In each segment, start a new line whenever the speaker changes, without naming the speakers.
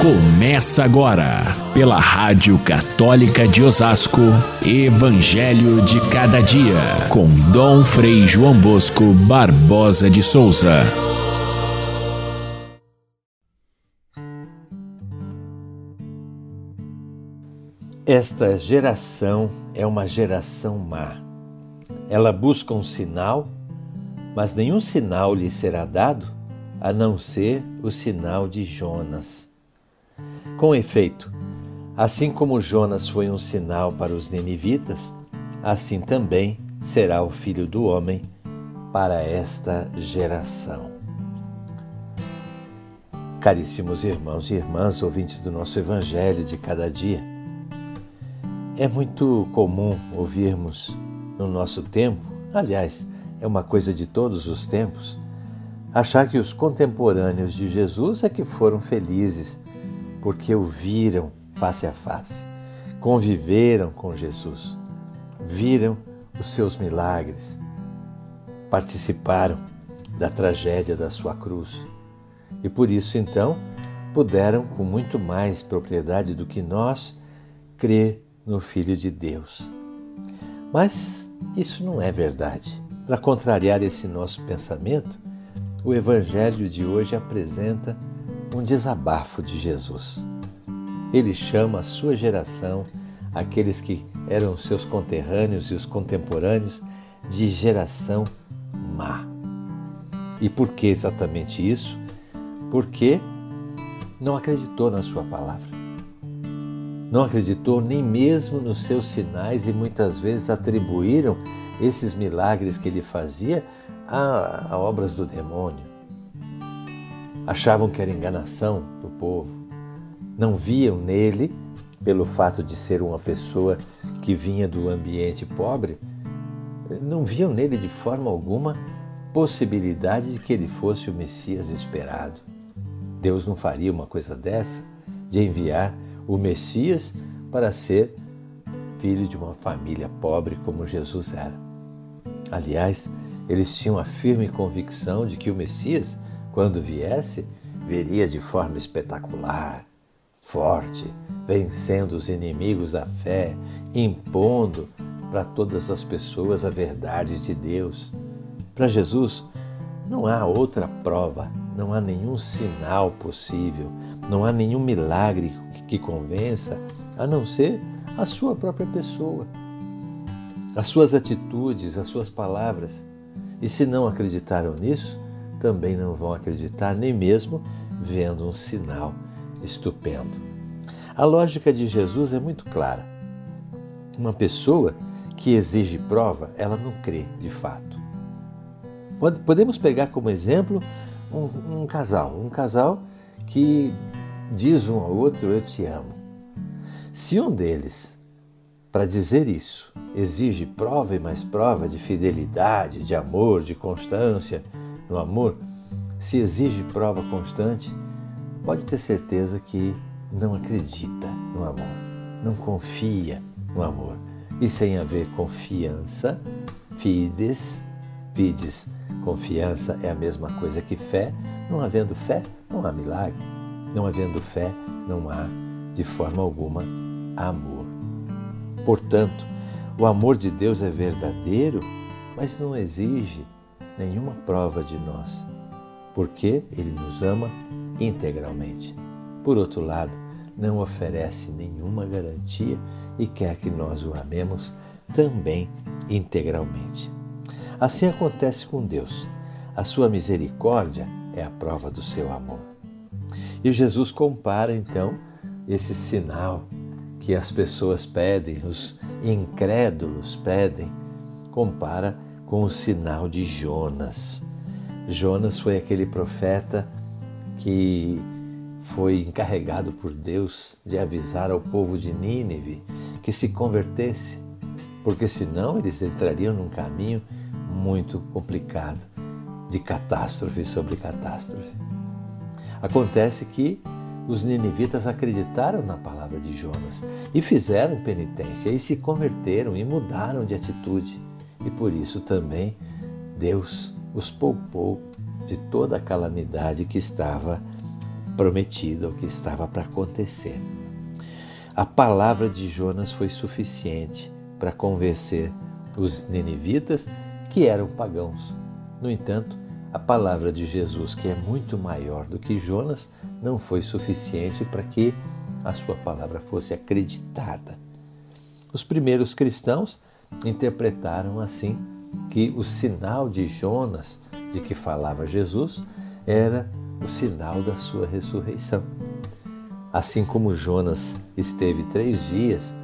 Começa agora, pela Rádio Católica de Osasco, Evangelho de Cada Dia, com Dom Frei João Bosco Barbosa de Souza.
Esta geração é uma geração má. Ela busca um sinal, mas nenhum sinal lhe será dado a não ser o sinal de Jonas. Com efeito, assim como Jonas foi um sinal para os ninivitas, assim também será o filho do homem para esta geração. Caríssimos irmãos e irmãs, ouvintes do nosso Evangelho de cada dia, é muito comum ouvirmos no nosso tempo, aliás, é uma coisa de todos os tempos, achar que os contemporâneos de Jesus é que foram felizes porque o viram face a face, conviveram com Jesus, viram os seus milagres, participaram da tragédia da sua cruz e por isso então puderam com muito mais propriedade do que nós crer no Filho de Deus. Mas isso não é verdade. Para contrariar esse nosso pensamento, o Evangelho de hoje apresenta um desabafo de Jesus. Ele chama a sua geração, aqueles que eram seus conterrâneos e os contemporâneos, de geração má. E por que exatamente isso? Porque não acreditou na sua palavra. Não acreditou nem mesmo nos seus sinais e muitas vezes atribuíram esses milagres que ele fazia a, a obras do demônio. Achavam que era enganação do povo. Não viam nele, pelo fato de ser uma pessoa que vinha do ambiente pobre, não viam nele de forma alguma possibilidade de que ele fosse o Messias esperado. Deus não faria uma coisa dessa, de enviar o Messias para ser filho de uma família pobre como Jesus era. Aliás, eles tinham a firme convicção de que o Messias, quando viesse, viria de forma espetacular, forte, vencendo os inimigos da fé, impondo para todas as pessoas a verdade de Deus. Para Jesus, não há outra prova, não há nenhum sinal possível, não há nenhum milagre que convença, a não ser a sua própria pessoa, as suas atitudes, as suas palavras. E se não acreditaram nisso, também não vão acreditar nem mesmo vendo um sinal estupendo. A lógica de Jesus é muito clara. Uma pessoa que exige prova, ela não crê de fato. Podemos pegar como exemplo um, um casal, um casal que diz um ao outro: Eu te amo. Se um deles para dizer isso, exige prova e mais prova de fidelidade, de amor, de constância no amor. Se exige prova constante, pode ter certeza que não acredita no amor, não confia no amor. E sem haver confiança, fides, fides, confiança é a mesma coisa que fé. Não havendo fé, não há milagre. Não havendo fé, não há, de forma alguma, amor. Portanto, o amor de Deus é verdadeiro, mas não exige nenhuma prova de nós, porque Ele nos ama integralmente. Por outro lado, não oferece nenhuma garantia e quer que nós o amemos também integralmente. Assim acontece com Deus. A sua misericórdia é a prova do seu amor. E Jesus compara então esse sinal que as pessoas pedem, os incrédulos pedem, compara com o sinal de Jonas. Jonas foi aquele profeta que foi encarregado por Deus de avisar ao povo de Nínive que se convertesse, porque senão eles entrariam num caminho muito complicado de catástrofe sobre catástrofe. Acontece que os ninivitas acreditaram na palavra de Jonas e fizeram penitência e se converteram e mudaram de atitude. E por isso também Deus os poupou de toda a calamidade que estava prometida, o que estava para acontecer. A palavra de Jonas foi suficiente para convencer os ninivitas, que eram pagãos. No entanto, a palavra de Jesus, que é muito maior do que Jonas, não foi suficiente para que a sua palavra fosse acreditada. Os primeiros cristãos interpretaram assim que o sinal de Jonas, de que falava Jesus, era o sinal da sua ressurreição. Assim como Jonas esteve três dias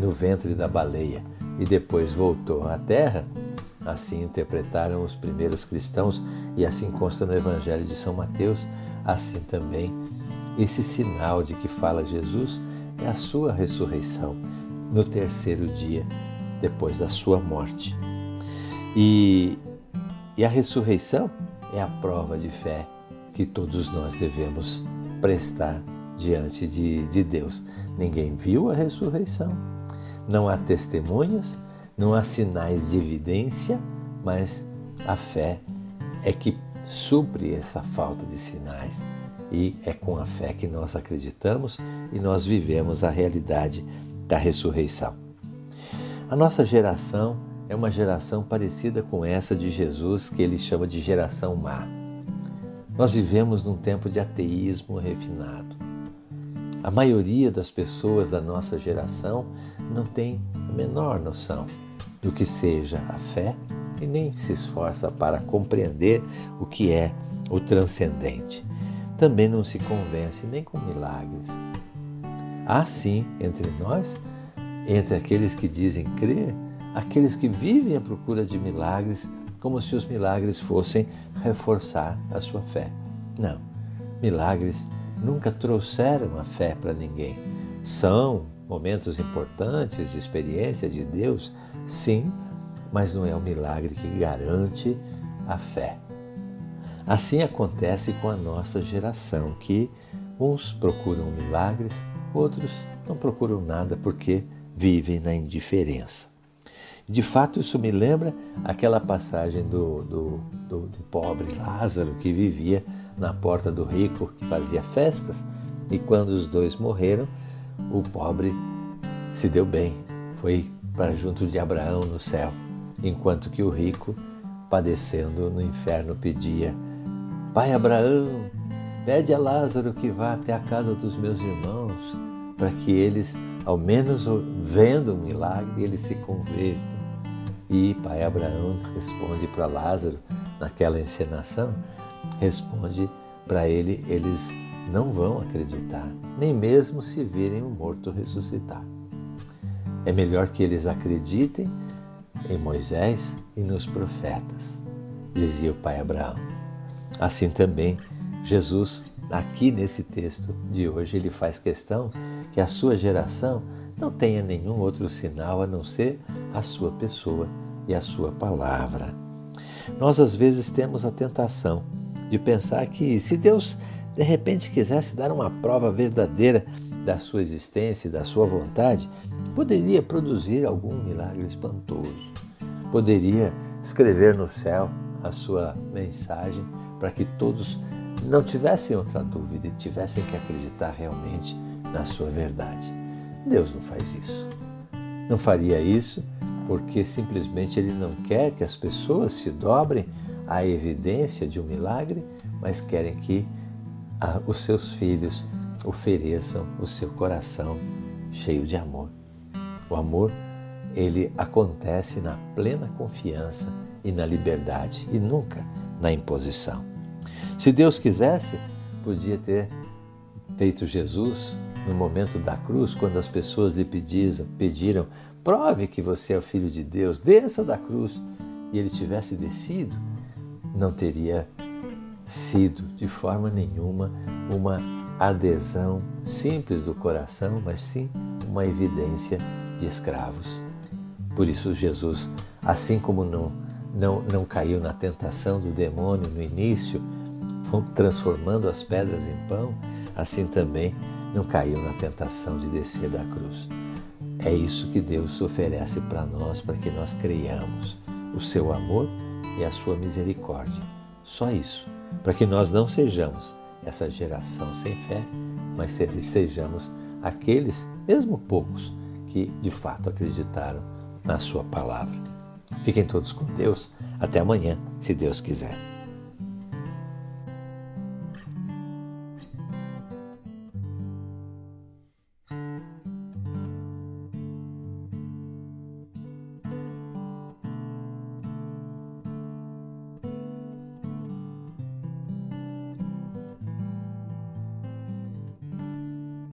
no ventre da baleia e depois voltou à terra, assim interpretaram os primeiros cristãos e assim consta no Evangelho de São Mateus, assim também esse sinal de que fala Jesus é a sua ressurreição no terceiro dia depois da sua morte. E, e a ressurreição é a prova de fé que todos nós devemos prestar diante de, de Deus. Ninguém viu a ressurreição, não há testemunhas, não há sinais de evidência, mas a fé é que supre essa falta de sinais. E é com a fé que nós acreditamos e nós vivemos a realidade da ressurreição. A nossa geração é uma geração parecida com essa de Jesus, que ele chama de geração má. Nós vivemos num tempo de ateísmo refinado. A maioria das pessoas da nossa geração não tem a menor noção do que seja a fé e nem se esforça para compreender o que é o transcendente. Também não se convence nem com milagres. Há sim entre nós, entre aqueles que dizem crer, aqueles que vivem à procura de milagres, como se os milagres fossem reforçar a sua fé. Não, milagres nunca trouxeram a fé para ninguém. São momentos importantes de experiência de Deus, sim, mas não é o milagre que garante a fé. Assim acontece com a nossa geração, que uns procuram milagres, outros não procuram nada porque vivem na indiferença. De fato, isso me lembra aquela passagem do, do, do, do pobre Lázaro que vivia na porta do rico que fazia festas e quando os dois morreram, o pobre se deu bem, foi para junto de Abraão no céu, enquanto que o rico, padecendo no inferno, pedia: Pai Abraão, pede a Lázaro que vá até a casa dos meus irmãos, para que eles, ao menos vendo o milagre, eles se convertam. E pai Abraão responde para Lázaro, naquela encenação, responde para ele: eles não vão acreditar, nem mesmo se virem o morto ressuscitar. É melhor que eles acreditem em Moisés e nos profetas, dizia o pai Abraão. Assim também, Jesus, aqui nesse texto de hoje, ele faz questão que a sua geração não tenha nenhum outro sinal a não ser a sua pessoa e a sua palavra. Nós às vezes temos a tentação de pensar que se Deus de repente quisesse dar uma prova verdadeira da sua existência e da sua vontade, poderia produzir algum milagre espantoso. Poderia escrever no céu a sua mensagem para que todos não tivessem outra dúvida e tivessem que acreditar realmente na sua verdade. Deus não faz isso. Não faria isso porque simplesmente Ele não quer que as pessoas se dobrem à evidência de um milagre, mas querem que os seus filhos ofereçam o seu coração cheio de amor. O amor, ele acontece na plena confiança e na liberdade e nunca na imposição. Se Deus quisesse, podia ter feito Jesus no momento da cruz, quando as pessoas lhe pediram, prove que você é o Filho de Deus, desça da cruz, e ele tivesse descido, não teria sido de forma nenhuma uma adesão simples do coração, mas sim uma evidência de escravos. Por isso, Jesus, assim como não, não, não caiu na tentação do demônio no início, transformando as pedras em pão, assim também não caiu na tentação de descer da cruz. É isso que Deus oferece para nós, para que nós creiamos o seu amor e a sua misericórdia. Só isso, para que nós não sejamos essa geração sem fé, mas sejamos aqueles, mesmo poucos, que de fato acreditaram na Sua palavra. Fiquem todos com Deus. Até amanhã, se Deus quiser.